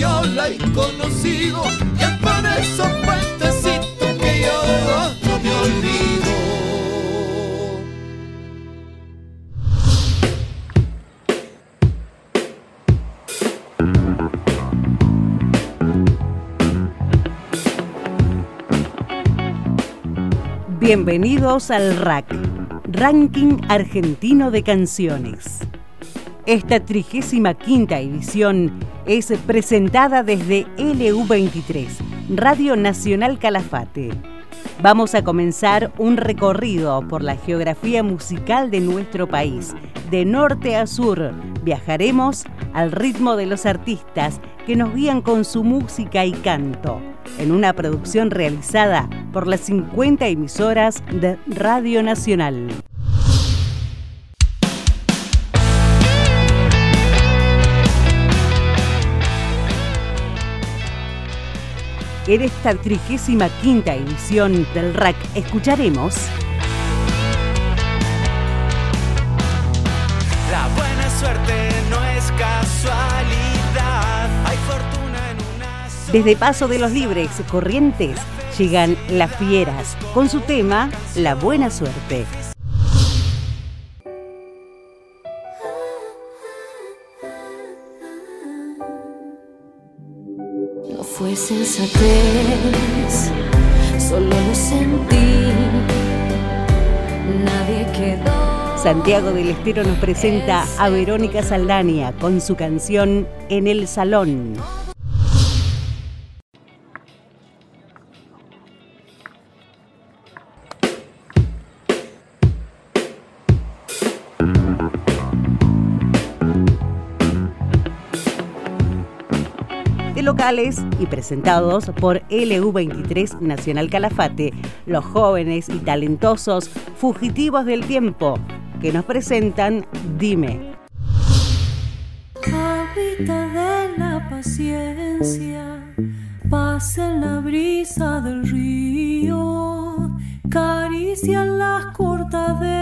yo la he conocido, y es por esos puentecitos que yo no me olvido. Bienvenidos al RAC, Ranking Argentino de Canciones. Esta 35 quinta edición es presentada desde LU23, Radio Nacional Calafate. Vamos a comenzar un recorrido por la geografía musical de nuestro país. De norte a sur, viajaremos al ritmo de los artistas que nos guían con su música y canto, en una producción realizada por las 50 emisoras de Radio Nacional. En esta 35 quinta edición del RAC escucharemos La buena suerte no es casualidad. Hay fortuna en una sola Desde Paso de los Libres Corrientes llegan Las Fieras con su tema La Buena Suerte. No fue sensatez, solo lo sentí. Nadie quedó. Santiago del Estero nos presenta a Verónica Saldania con su canción En el Salón. Y presentados por LU23 Nacional Calafate, los jóvenes y talentosos fugitivos del tiempo, que nos presentan Dime. Habita de la paciencia, pasa en la brisa del río, caricia las cortaderas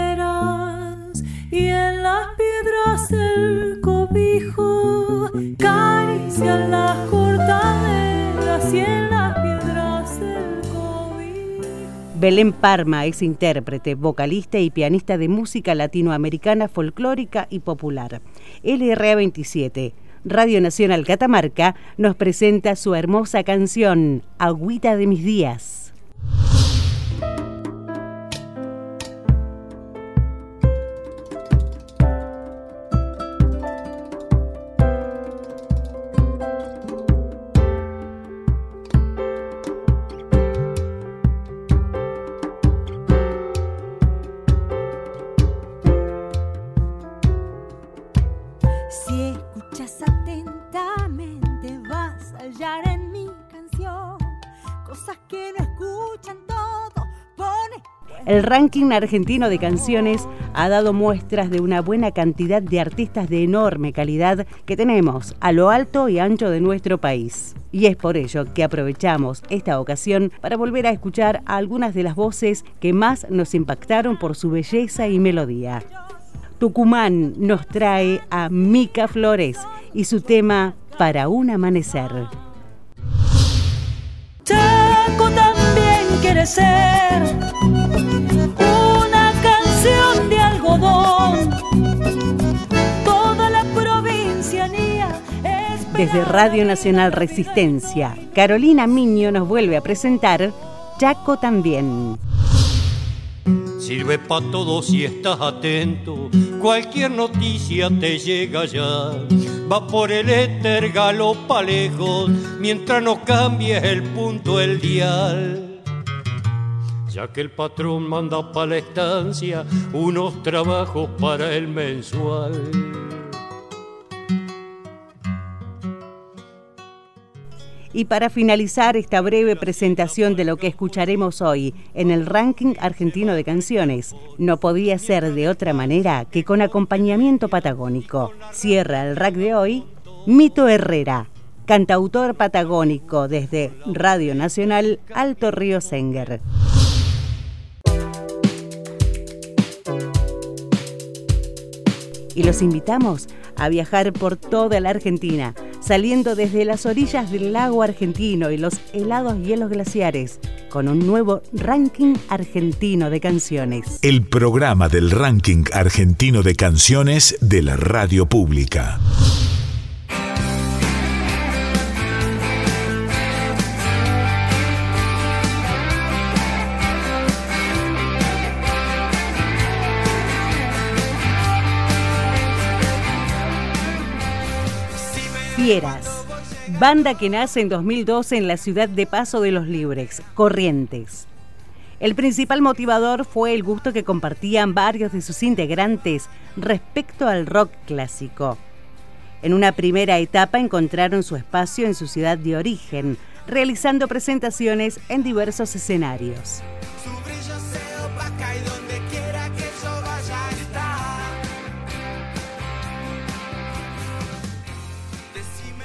Belén Parma es intérprete, vocalista y pianista de música latinoamericana folclórica y popular. LRA 27, Radio Nacional Catamarca, nos presenta su hermosa canción, Agüita de mis días. El ranking argentino de canciones ha dado muestras de una buena cantidad de artistas de enorme calidad que tenemos a lo alto y ancho de nuestro país. Y es por ello que aprovechamos esta ocasión para volver a escuchar a algunas de las voces que más nos impactaron por su belleza y melodía. Tucumán nos trae a Mica Flores y su tema Para un amanecer. Chaco también quiere ser Desde Radio Nacional Resistencia, Carolina Miño nos vuelve a presentar Chaco también. Sirve para todos si estás atento, cualquier noticia te llega ya. Va por el éter, galopa lejos, mientras no cambies el punto, el dial. Ya que el patrón manda para la estancia unos trabajos para el mensual. Y para finalizar esta breve presentación de lo que escucharemos hoy en el ranking argentino de canciones, no podía ser de otra manera que con acompañamiento patagónico. Cierra el rack de hoy Mito Herrera, cantautor patagónico desde Radio Nacional Alto Río Senger. Y los invitamos a viajar por toda la Argentina saliendo desde las orillas del lago argentino y los helados hielos glaciares, con un nuevo ranking argentino de canciones. El programa del ranking argentino de canciones de la radio pública. Banda que nace en 2012 en la ciudad de Paso de los Libres, Corrientes. El principal motivador fue el gusto que compartían varios de sus integrantes respecto al rock clásico. En una primera etapa encontraron su espacio en su ciudad de origen, realizando presentaciones en diversos escenarios.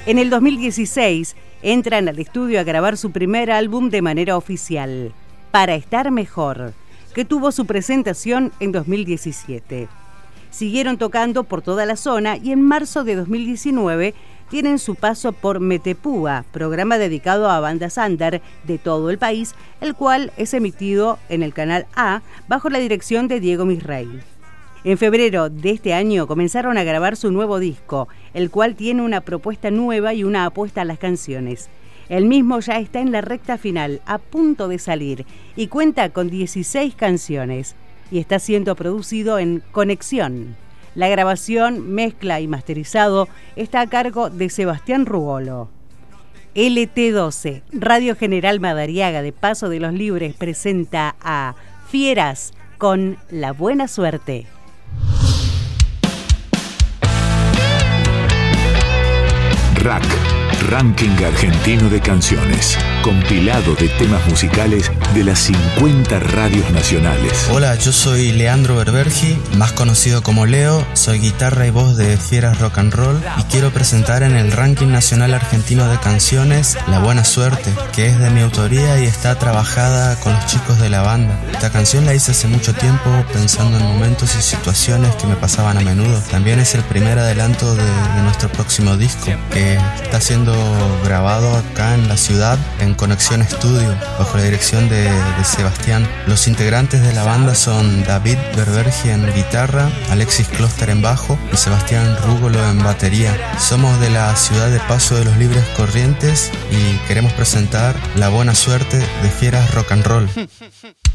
En el 2016 entran al estudio a grabar su primer álbum de manera oficial, Para estar mejor, que tuvo su presentación en 2017. Siguieron tocando por toda la zona y en marzo de 2019 tienen su paso por Metepúa, programa dedicado a bandas under de todo el país, el cual es emitido en el canal A bajo la dirección de Diego Misrey. En febrero de este año comenzaron a grabar su nuevo disco, el cual tiene una propuesta nueva y una apuesta a las canciones. El mismo ya está en la recta final, a punto de salir, y cuenta con 16 canciones, y está siendo producido en Conexión. La grabación, mezcla y masterizado está a cargo de Sebastián Rugolo. LT12, Radio General Madariaga de Paso de los Libres presenta a Fieras con La Buena Suerte. Rack Ranking Argentino de Canciones, compilado de temas musicales de las 50 radios nacionales. Hola, yo soy Leandro Berbergi, más conocido como Leo, soy guitarra y voz de Fieras Rock and Roll y quiero presentar en el Ranking Nacional Argentino de Canciones La Buena Suerte, que es de mi autoría y está trabajada con los chicos de la banda. Esta canción la hice hace mucho tiempo pensando en momentos y situaciones que me pasaban a menudo. También es el primer adelanto de, de nuestro próximo disco, que está siendo grabado acá en la ciudad en Conexión Estudio, bajo la dirección de, Sebastián. Los integrantes de la banda son David Berbergi en guitarra, Alexis Kloster en bajo y Sebastián Rúgolo en batería. Somos de la ciudad de Paso de los Libres Corrientes y queremos presentar La Buena Suerte de Fieras Rock and Roll.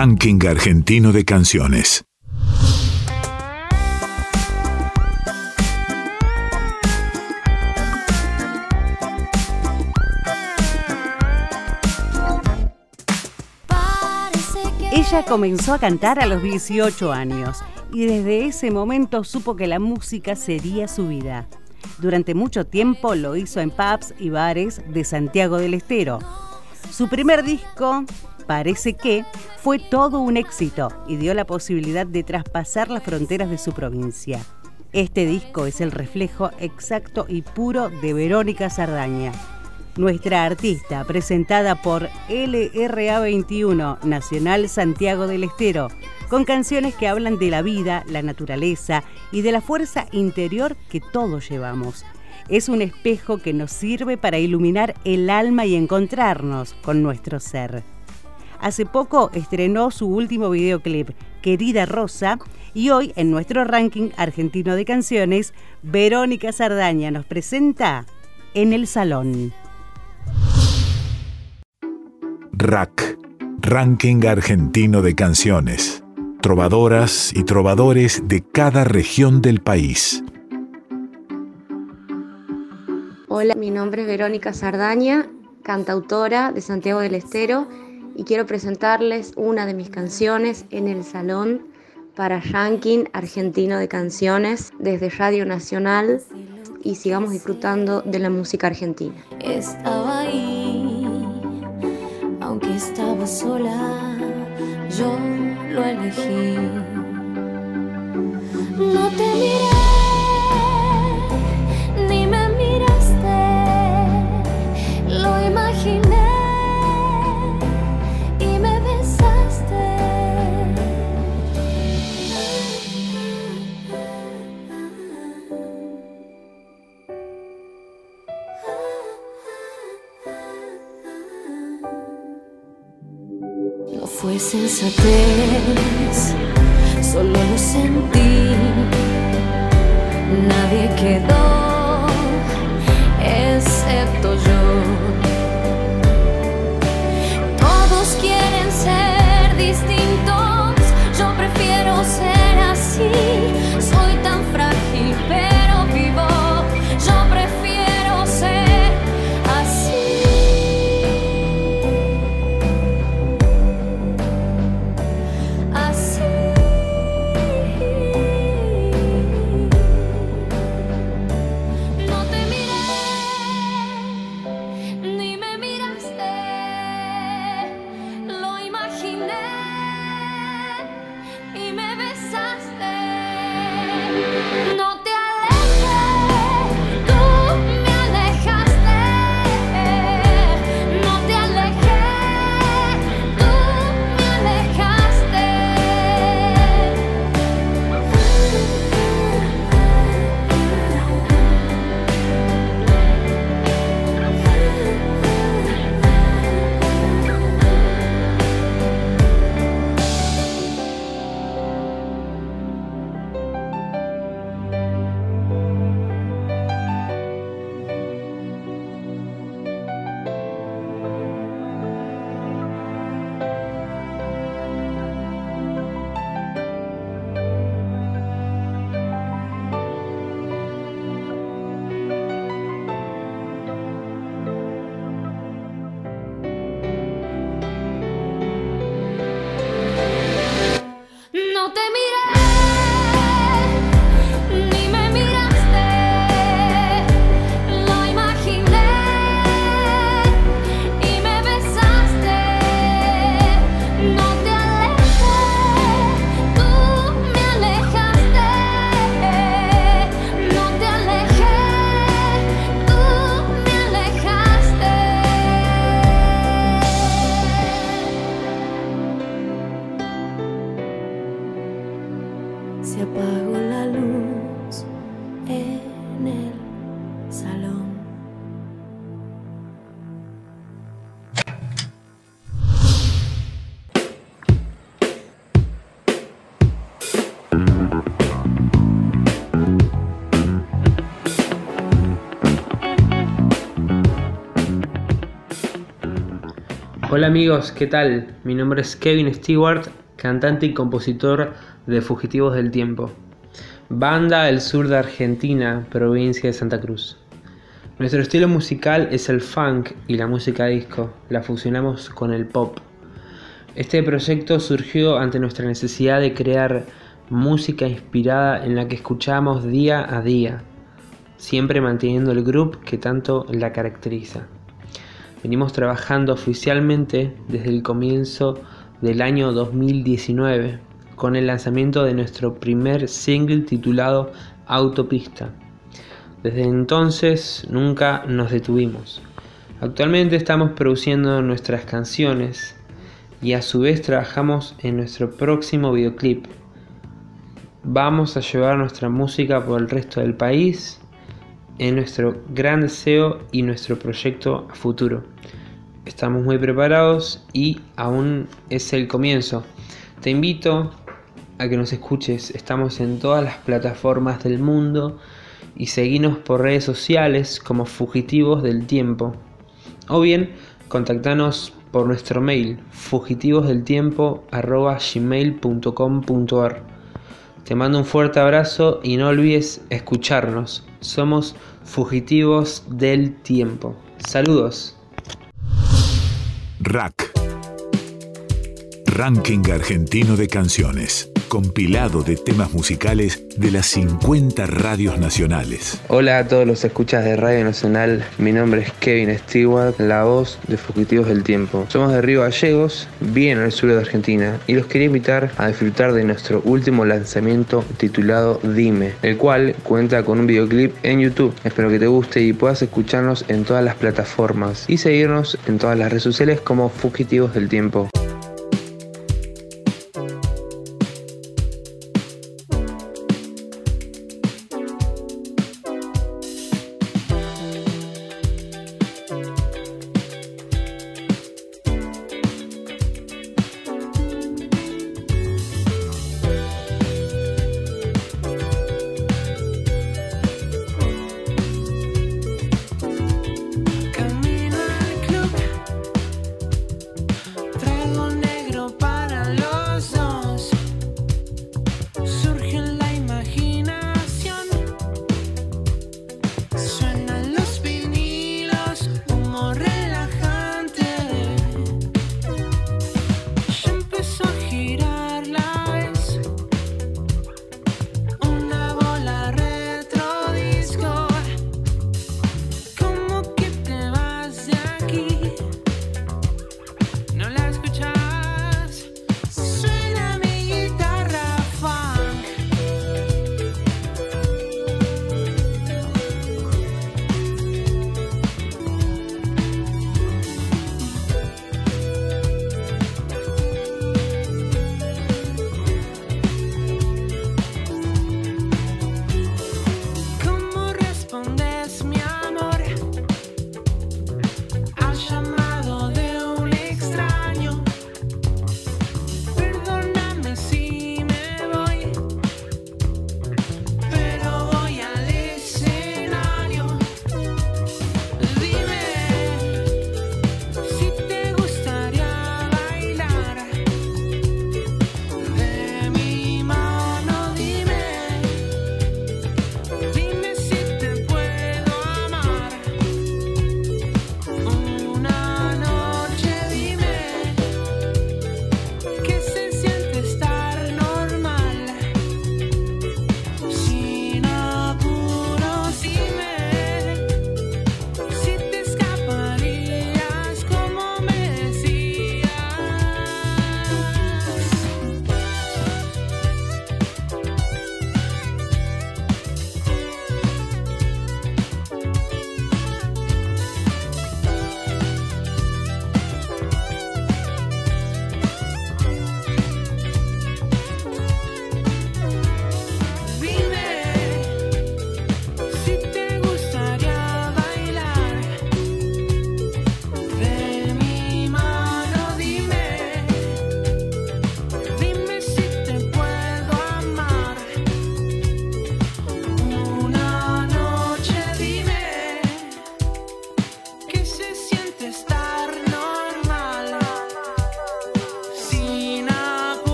Ranking Argentino de Canciones. Ella comenzó a cantar a los 18 años y desde ese momento supo que la música sería su vida. Durante mucho tiempo lo hizo en pubs y bares de Santiago del Estero. Su primer disco, Parece que, fue todo un éxito y dio la posibilidad de traspasar las fronteras de su provincia. Este disco es el reflejo exacto y puro de Verónica Sardaña. Nuestra artista, presentada por LRA21 Nacional Santiago del Estero, con canciones que hablan de la vida, la naturaleza y de la fuerza interior que todos llevamos. Es un espejo que nos sirve para iluminar el alma y encontrarnos con nuestro ser. Hace poco estrenó su último videoclip, Querida Rosa, y hoy en nuestro ranking argentino de canciones, Verónica Sardaña nos presenta En el Salón. Rack, Ranking Argentino de Canciones. Trovadoras y trovadores de cada región del país. Hola, mi nombre es Verónica Sardaña, cantautora de Santiago del Estero, y quiero presentarles una de mis canciones en el salón para Ranking Argentino de Canciones desde Radio Nacional y sigamos disfrutando de la música argentina. Estaba ahí, aunque estaba sola, yo lo elegí. No te miré, Sensatez, solo lo sentí. Nadie quedó, Hola amigos, ¿qué tal? Mi nombre es Kevin Stewart, cantante y compositor de Fugitivos del Tiempo, banda del sur de Argentina, provincia de Santa Cruz. Nuestro estilo musical es el funk y la música disco, la fusionamos con el pop. Este proyecto surgió ante nuestra necesidad de crear música inspirada en la que escuchamos día a día, siempre manteniendo el groove que tanto la caracteriza. Venimos trabajando oficialmente desde el comienzo del año 2019 con el lanzamiento de nuestro primer single titulado Autopista. Desde entonces nunca nos detuvimos. Actualmente estamos produciendo nuestras canciones y a su vez trabajamos en nuestro próximo videoclip. Vamos a llevar nuestra música por el resto del país en nuestro gran deseo y nuestro proyecto a futuro. Estamos muy preparados y aún es el comienzo. Te invito a que nos escuches. Estamos en todas las plataformas del mundo y seguinos por redes sociales como Fugitivos del Tiempo. O bien, contactanos por nuestro mail fugitivosdeltiempo.gmail.com.ar Te mando un fuerte abrazo y no olvides escucharnos. Somos Fugitivos del Tiempo. Saludos. Rack. Ranking argentino de canciones compilado de temas musicales de las 50 radios nacionales. Hola a todos los escuchas de Radio Nacional, mi nombre es Kevin Stewart, la voz de Fugitivos del Tiempo. Somos de Río Gallegos, bien al sur de Argentina, y los quería invitar a disfrutar de nuestro último lanzamiento titulado Dime, el cual cuenta con un videoclip en YouTube. Espero que te guste y puedas escucharnos en todas las plataformas y seguirnos en todas las redes sociales como Fugitivos del Tiempo.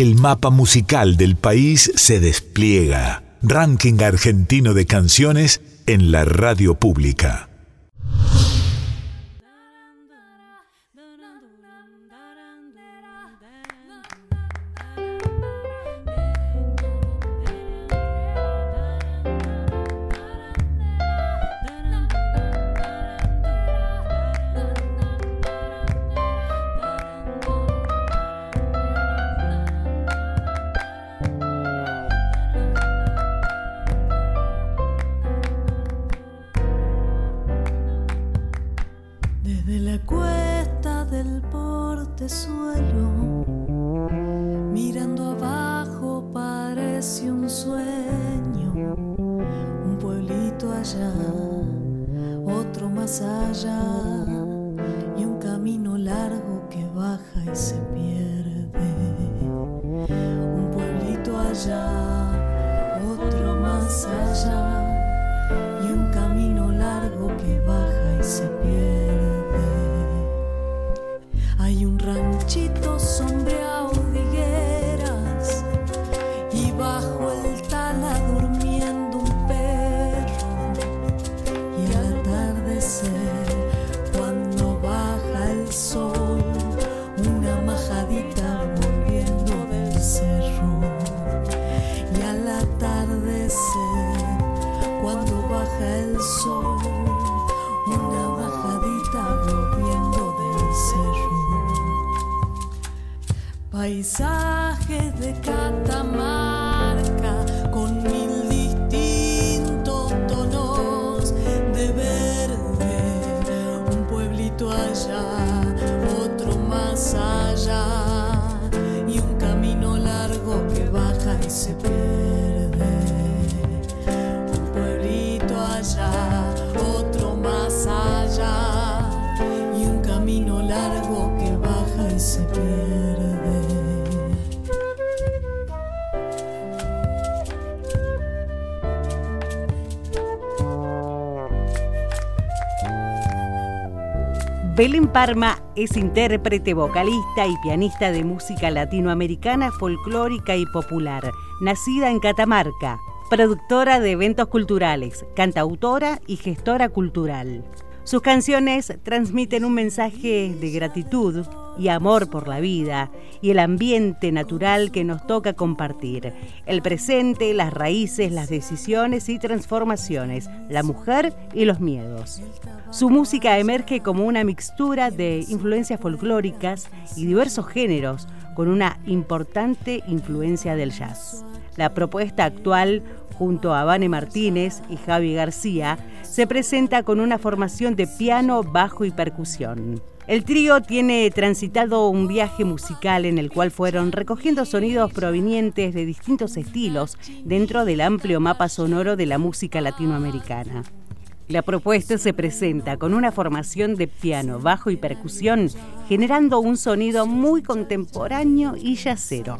El mapa musical del país se despliega. Ranking argentino de canciones en la radio pública. parece un sueño, un pueblito allá, otro más allá. Belén Parma es intérprete, vocalista y pianista de música latinoamericana, folclórica y popular, nacida en Catamarca, productora de eventos culturales, cantautora y gestora cultural. Sus canciones transmiten un mensaje de gratitud y amor por la vida y el ambiente natural que nos toca compartir, el presente, las raíces, las decisiones y transformaciones, la mujer y los miedos. Su música emerge como una mixtura de influencias folclóricas y diversos géneros con una importante influencia del jazz. La propuesta actual junto a Vane Martínez y Javi García, se presenta con una formación de piano, bajo y percusión. El trío tiene transitado un viaje musical en el cual fueron recogiendo sonidos provenientes de distintos estilos dentro del amplio mapa sonoro de la música latinoamericana. La propuesta se presenta con una formación de piano, bajo y percusión, generando un sonido muy contemporáneo y yacero.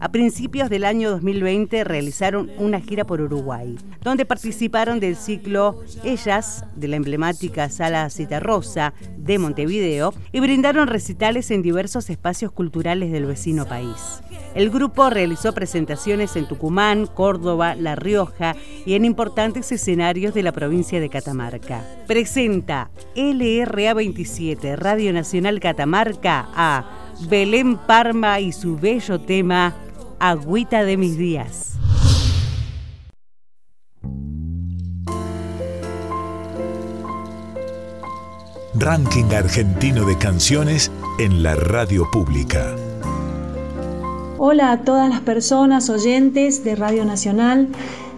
A principios del año 2020 realizaron una gira por Uruguay, donde participaron del ciclo Ellas de la emblemática Sala Rosa de Montevideo y brindaron recitales en diversos espacios culturales del vecino país. El grupo realizó presentaciones en Tucumán, Córdoba, La Rioja y en importantes escenarios de la provincia de Catamarca. Presenta LRA 27 Radio Nacional Catamarca a Belén Parma y su bello tema Agüita de mis días. Ranking argentino de canciones en la radio pública. Hola a todas las personas oyentes de Radio Nacional.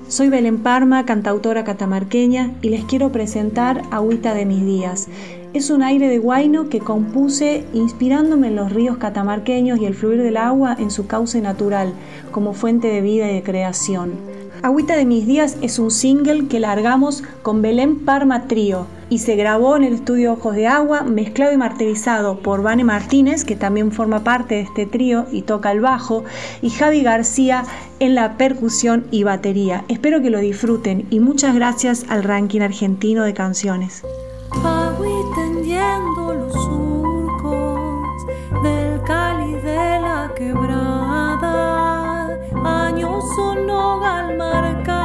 Soy Belén Parma, cantautora catamarqueña, y les quiero presentar Agüita de mis días. Es un aire de guayno que compuse inspirándome en los ríos catamarqueños y el fluir del agua en su cauce natural, como fuente de vida y de creación. Agüita de mis días es un single que largamos con Belén Parma Trío y se grabó en el estudio Ojos de Agua, mezclado y martirizado por Vane Martínez, que también forma parte de este trío y toca el bajo, y Javi García en la percusión y batería. Espero que lo disfruten y muchas gracias al ranking argentino de canciones Agui tendiendo los surcos del Cali de la quebrada, años son al marcar.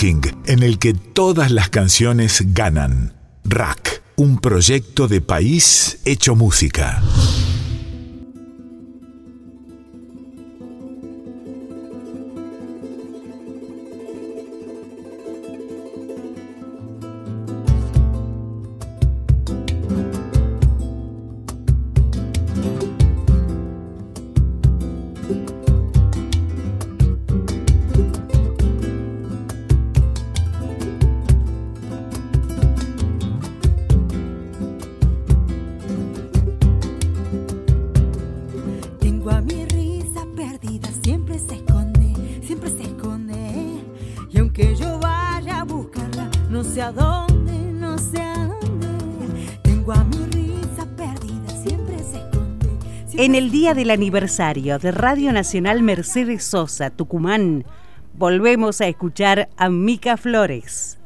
En el que todas las canciones ganan. Rack, un proyecto de país hecho música. Del aniversario de Radio Nacional Mercedes Sosa, Tucumán, volvemos a escuchar a Mica Flores.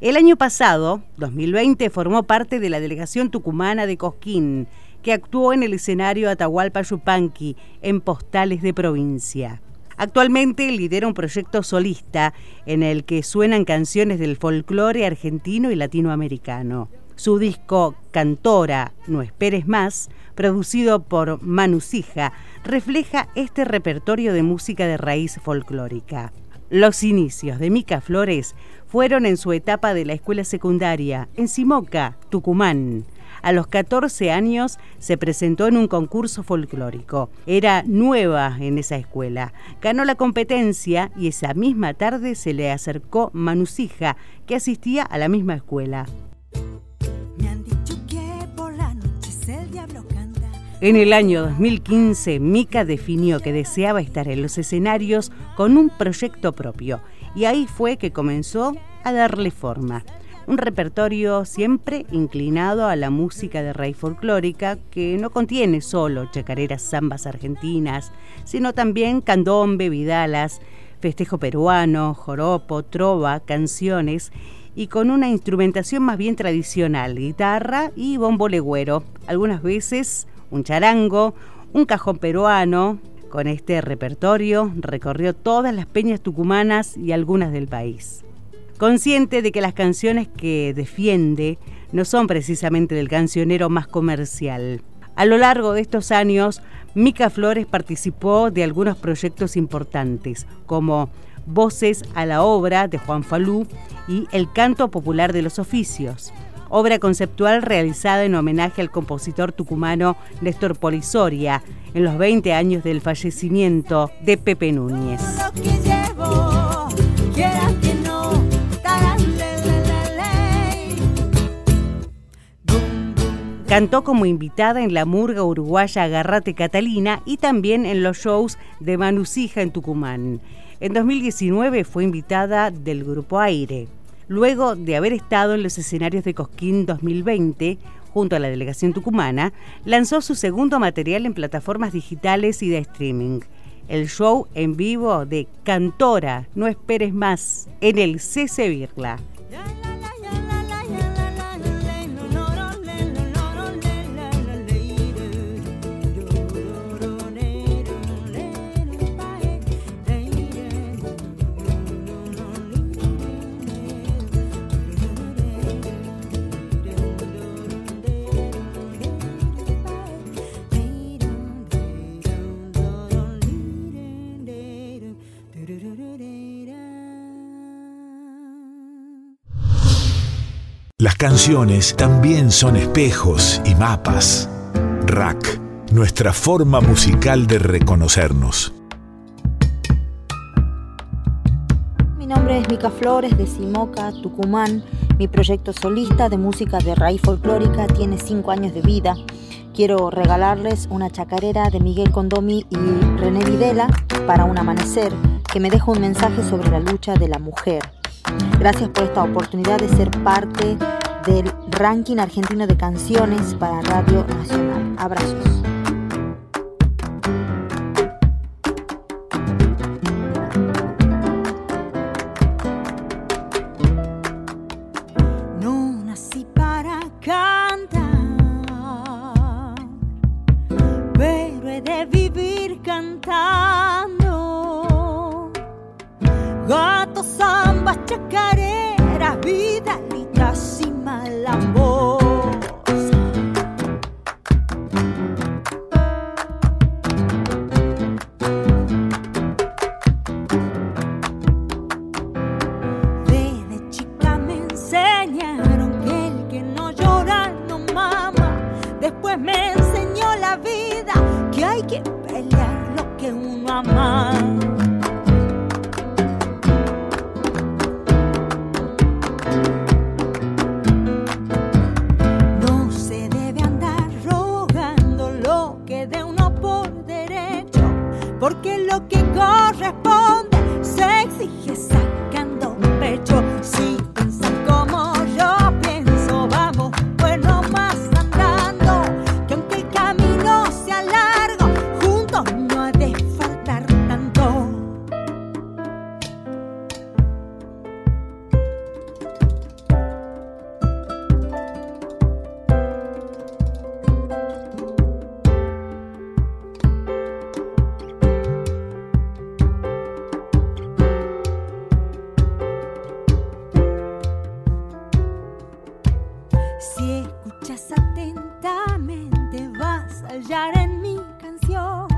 El año pasado, 2020, formó parte de la delegación tucumana de Cosquín, que actuó en el escenario Atahualpa Yupanqui en Postales de Provincia. Actualmente lidera un proyecto solista en el que suenan canciones del folclore argentino y latinoamericano. Su disco Cantora, No Esperes Más, producido por Manu Sija, refleja este repertorio de música de raíz folclórica. Los inicios de Mica Flores fueron en su etapa de la escuela secundaria, en Simoca, Tucumán. A los 14 años se presentó en un concurso folclórico. Era nueva en esa escuela. Ganó la competencia y esa misma tarde se le acercó Manusija, que asistía a la misma escuela. En el año 2015, Mika definió que deseaba estar en los escenarios con un proyecto propio y ahí fue que comenzó a darle forma. Un repertorio siempre inclinado a la música de raíz folclórica que no contiene solo chacareras zambas argentinas, sino también candombe, vidalas, festejo peruano, joropo, trova, canciones y con una instrumentación más bien tradicional, guitarra y bombo legüero, algunas veces un charango, un cajón peruano. Con este repertorio recorrió todas las peñas tucumanas y algunas del país. Consciente de que las canciones que defiende no son precisamente del cancionero más comercial. A lo largo de estos años, Mica Flores participó de algunos proyectos importantes, como Voces a la obra de Juan Falú y El canto popular de los oficios obra conceptual realizada en homenaje al compositor tucumano Néstor Polisoria en los 20 años del fallecimiento de Pepe Núñez. Cantó como invitada en la murga uruguaya Agarrate Catalina y también en los shows de Manusija en Tucumán. En 2019 fue invitada del Grupo Aire luego de haber estado en los escenarios de Cosquín 2020 junto a la delegación tucumana, lanzó su segundo material en plataformas digitales y de streaming. El show en vivo de Cantora, No esperes más, en el CC Virla. Las canciones también son espejos y mapas. Rack, nuestra forma musical de reconocernos. Mi nombre es Mica Flores de Simoca, Tucumán. Mi proyecto solista de música de raíz folclórica tiene cinco años de vida. Quiero regalarles una chacarera de Miguel Condomi y René Videla para un amanecer que me deja un mensaje sobre la lucha de la mujer Gracias por esta oportunidad de ser parte del ranking argentino de canciones para Radio Nacional. Abrazos. En mi canción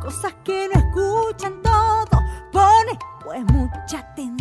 cosas que no escuchan todo. Pone pues mucha atención.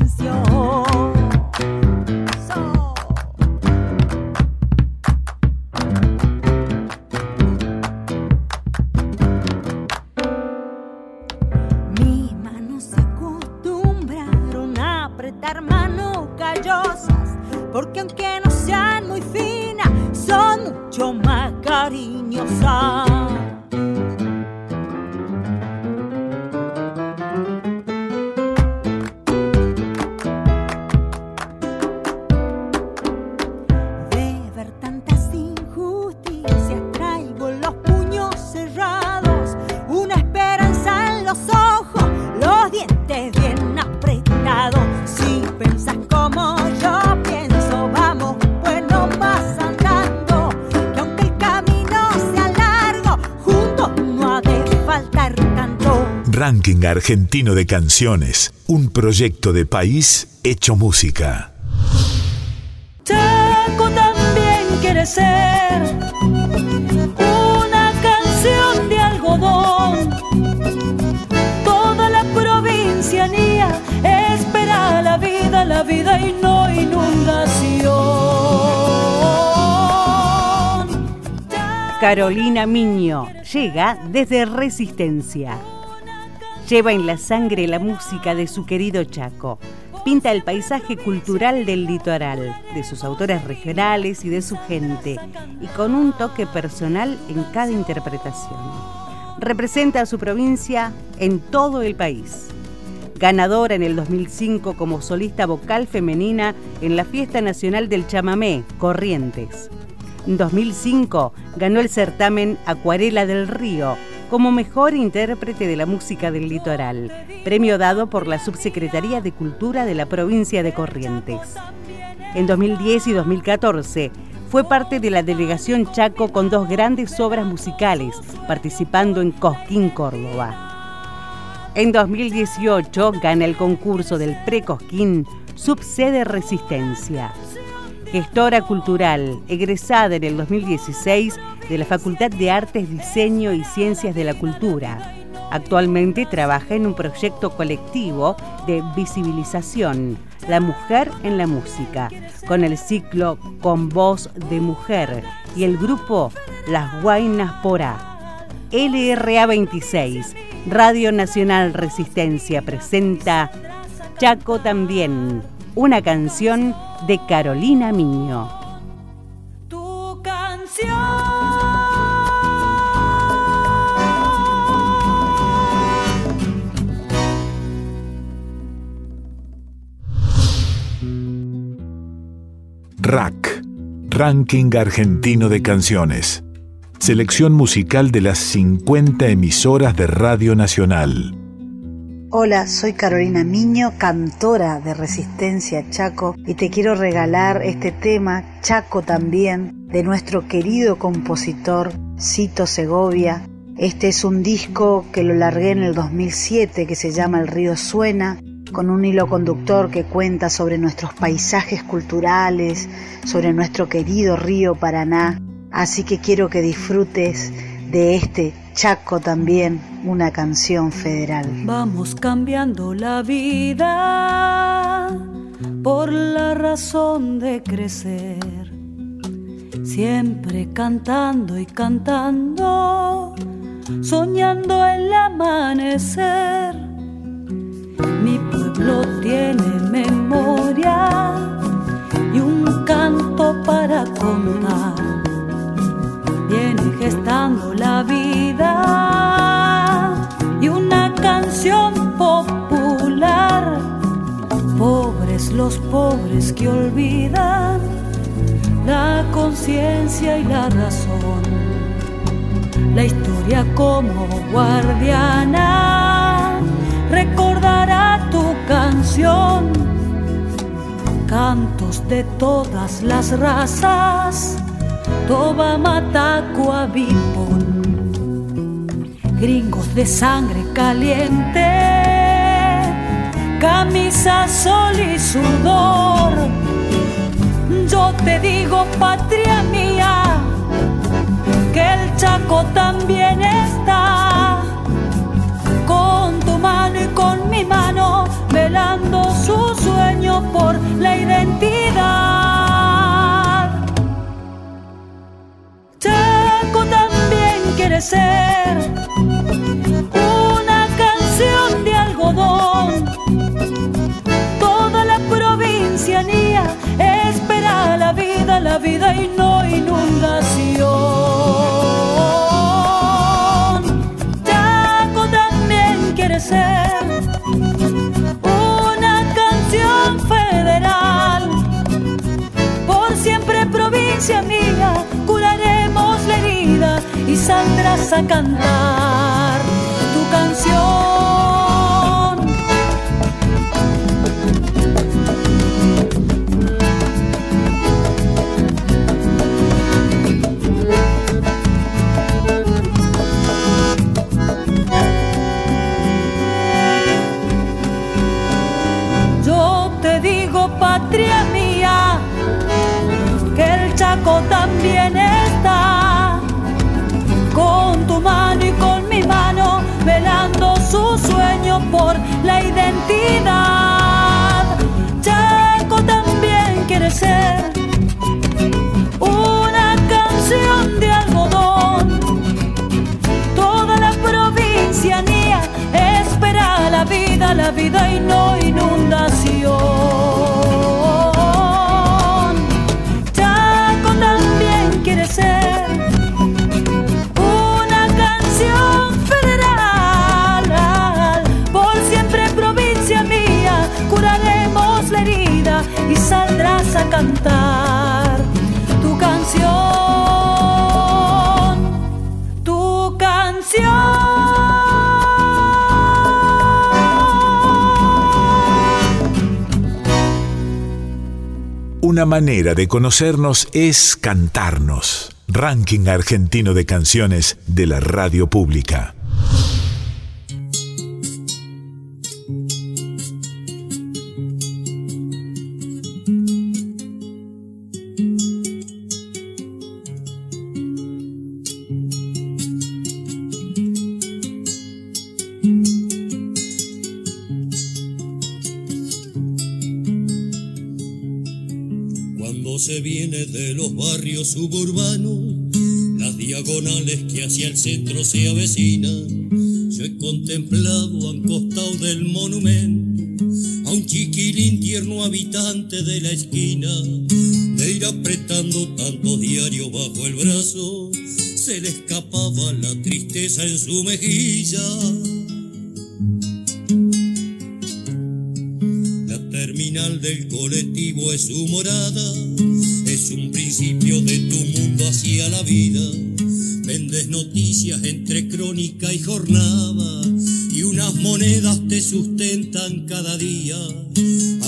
Ranking Argentino de Canciones, un proyecto de país hecho música. Chaco también quiere ser una canción de algodón. Toda la provincianía espera la vida, la vida y no inundación. Carolina Miño llega desde Resistencia. Lleva en la sangre la música de su querido Chaco. Pinta el paisaje cultural del litoral, de sus autores regionales y de su gente, y con un toque personal en cada interpretación. Representa a su provincia en todo el país. Ganadora en el 2005 como solista vocal femenina en la Fiesta Nacional del Chamamé, Corrientes. En 2005 ganó el certamen Acuarela del Río como mejor intérprete de la música del litoral, premio dado por la Subsecretaría de Cultura de la provincia de Corrientes. En 2010 y 2014 fue parte de la delegación Chaco con dos grandes obras musicales, participando en Cosquín, Córdoba. En 2018 gana el concurso del Pre-Cosquín Subsede Resistencia gestora cultural, egresada en el 2016 de la Facultad de Artes, Diseño y Ciencias de la Cultura. Actualmente trabaja en un proyecto colectivo de visibilización, La Mujer en la Música, con el ciclo Con Voz de Mujer y el grupo Las Guainas Porá. LRA 26, Radio Nacional Resistencia presenta Chaco también, una canción de Carolina Miño. Tu canción. RAC, Ranking Argentino de Canciones. Selección musical de las 50 emisoras de Radio Nacional. Hola, soy Carolina Miño, cantora de Resistencia Chaco, y te quiero regalar este tema, Chaco también, de nuestro querido compositor Cito Segovia. Este es un disco que lo largué en el 2007 que se llama El río suena, con un hilo conductor que cuenta sobre nuestros paisajes culturales, sobre nuestro querido río Paraná. Así que quiero que disfrutes de este Chaco también, una canción federal. Vamos cambiando la vida por la razón de crecer, siempre cantando y cantando, soñando el amanecer. Mi pueblo tiene memoria y un canto para contar viene gestando la vida y una canción popular. Pobres los pobres que olvidan la conciencia y la razón. La historia como guardiana recordará tu canción. Cantos de todas las razas Toba Matacua gringos de sangre caliente, camisa, sol y sudor. Yo te digo, patria mía, que el Chaco también está con tu mano y con mi mano, velando su sueño por la identidad. Quiere a cantar tu canción. Por la identidad. Chaco también quiere ser una canción de algodón. Toda la provincianía espera la vida, la vida y no inundación. Manera de conocernos es cantarnos. Ranking argentino de canciones de la radio pública. Contemplado un costado del monumento a un chiquilín tierno habitante de la esquina. De ir apretando tantos diarios bajo el brazo, se le escapaba la tristeza en su mejilla. La terminal del colectivo es su morada, cada día.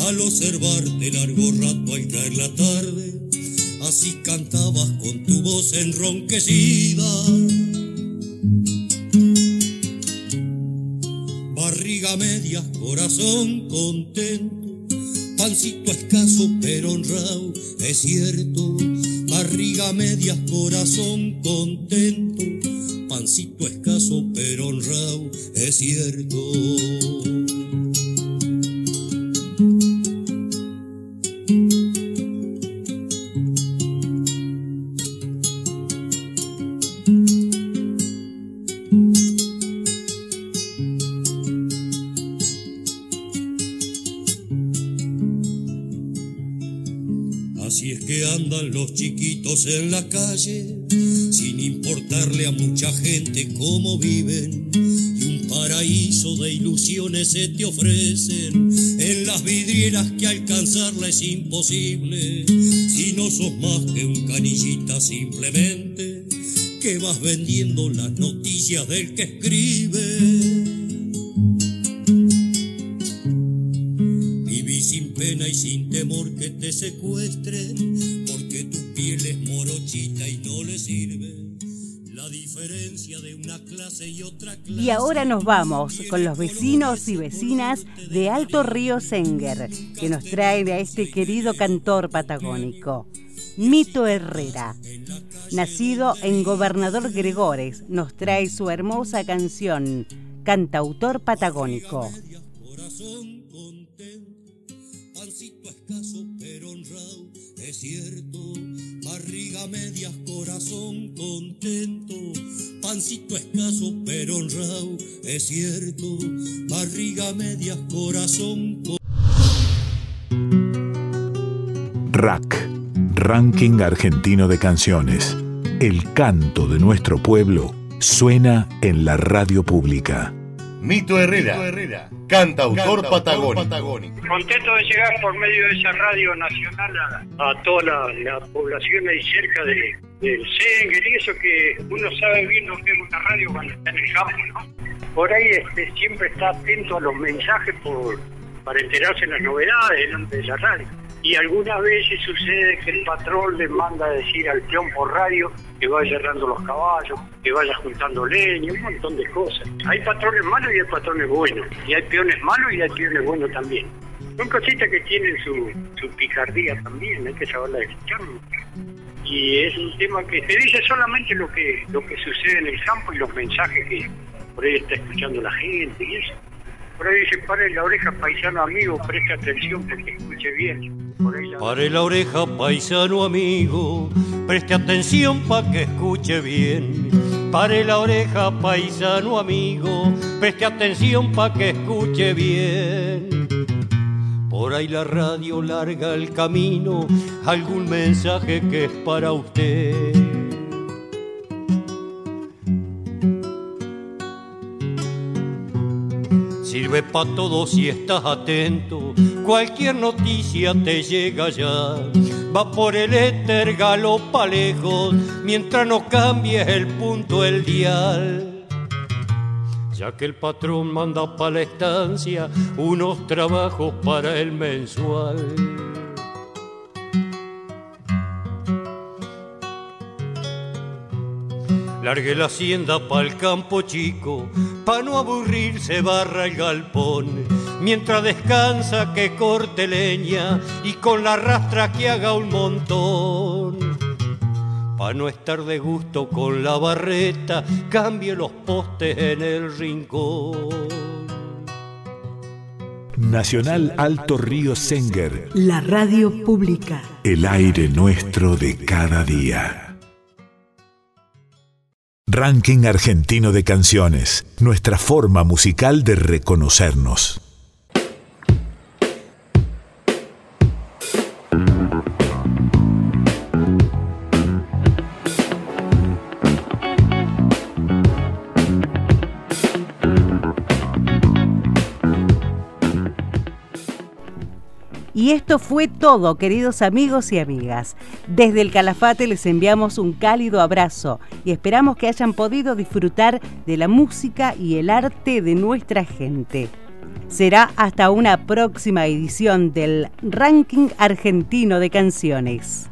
Al observarte largo rato al caer la tarde, así cantabas con tu voz enronquecida. Barriga media, corazón contento, pancito escaso pero honrado, es cierto barriga medias, corazón contento, pancito escaso pero honrado, es cierto. En la calle, sin importarle a mucha gente cómo viven. Y un paraíso de ilusiones se te ofrecen en las vidrieras que alcanzarla es imposible. Si no sos más que un canillita simplemente, que vas vendiendo las noticias del que escribe. Viví sin pena y sin temor que te secuestren y ahora nos vamos con los vecinos y vecinas de Alto Río Senger, que nos traen a este querido cantor patagónico. Mito Herrera, nacido en Gobernador Gregores, nos trae su hermosa canción, Cantautor Patagónico. escaso pero honrado, es cierto medias, corazón contento, pancito escaso pero honrado, es cierto, barriga medias, corazón Rack, Ranking Argentino de Canciones. El canto de nuestro pueblo suena en la radio pública. Mito Herrera, cantautor patagónico. Contento de llegar por medio de esa radio nacional a, toda la, población ahí cerca de, del Senger y eso que uno sabe bien lo que es una radio cuando está en el campo, ¿no? Por ahí este, siempre está atento a los mensajes por, para enterarse de las novedades delante de la radio y algunas veces sucede que el patrón le manda a decir al peón por radio que vaya cerrando los caballos, que vaya juntando leña, un montón de cosas. Hay patrones malos y hay patrones buenos, y hay peones malos y hay peones buenos también. Son cositas que tienen su, su picardía también, hay que saberla escuchar. y es un tema que te dice solamente lo que lo que sucede en el campo y los mensajes que por ahí está escuchando la gente y eso. Por ahí dice, pare la oreja, paisano amigo, preste atención porque escuche bien. Pare la oreja, paisano amigo, preste atención pa' que escuche bien. Pare la oreja, paisano amigo, preste atención pa' que escuche bien. Por ahí la radio larga el camino, algún mensaje que es para usted. Sirve pa' todo si estás atento, cualquier noticia te llega ya. Va por el éter, galopa lejos, mientras no cambies el punto, el dial. Ya que el patrón manda pa' la estancia unos trabajos para el mensual. Largue la hacienda pa'l campo chico, pa' no aburrirse barra el galpón. Mientras descansa que corte leña y con la rastra que haga un montón. Pa' no estar de gusto con la barreta, cambie los postes en el rincón. Nacional Alto Río Senger, La radio pública. el aire nuestro de cada día. Ranking argentino de canciones, nuestra forma musical de reconocernos. Y esto fue todo, queridos amigos y amigas. Desde el Calafate les enviamos un cálido abrazo y esperamos que hayan podido disfrutar de la música y el arte de nuestra gente. Será hasta una próxima edición del Ranking Argentino de Canciones.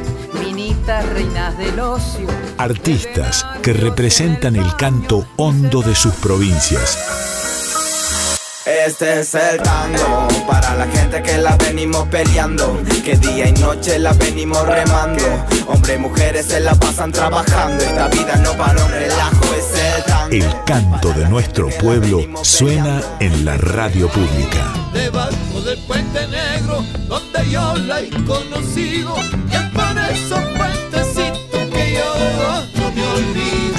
reinas del ocio. Artistas que representan el canto hondo de sus provincias. Este es el tango para la gente que la venimos peleando, que día y noche la venimos remando. Hombres y mujeres se la pasan trabajando, esta vida no para un relajo, es el tango. El canto de nuestro pueblo suena en la radio pública del puente negro, donde yo la he conocido, y es por esos puentecitos que yo no me olvido.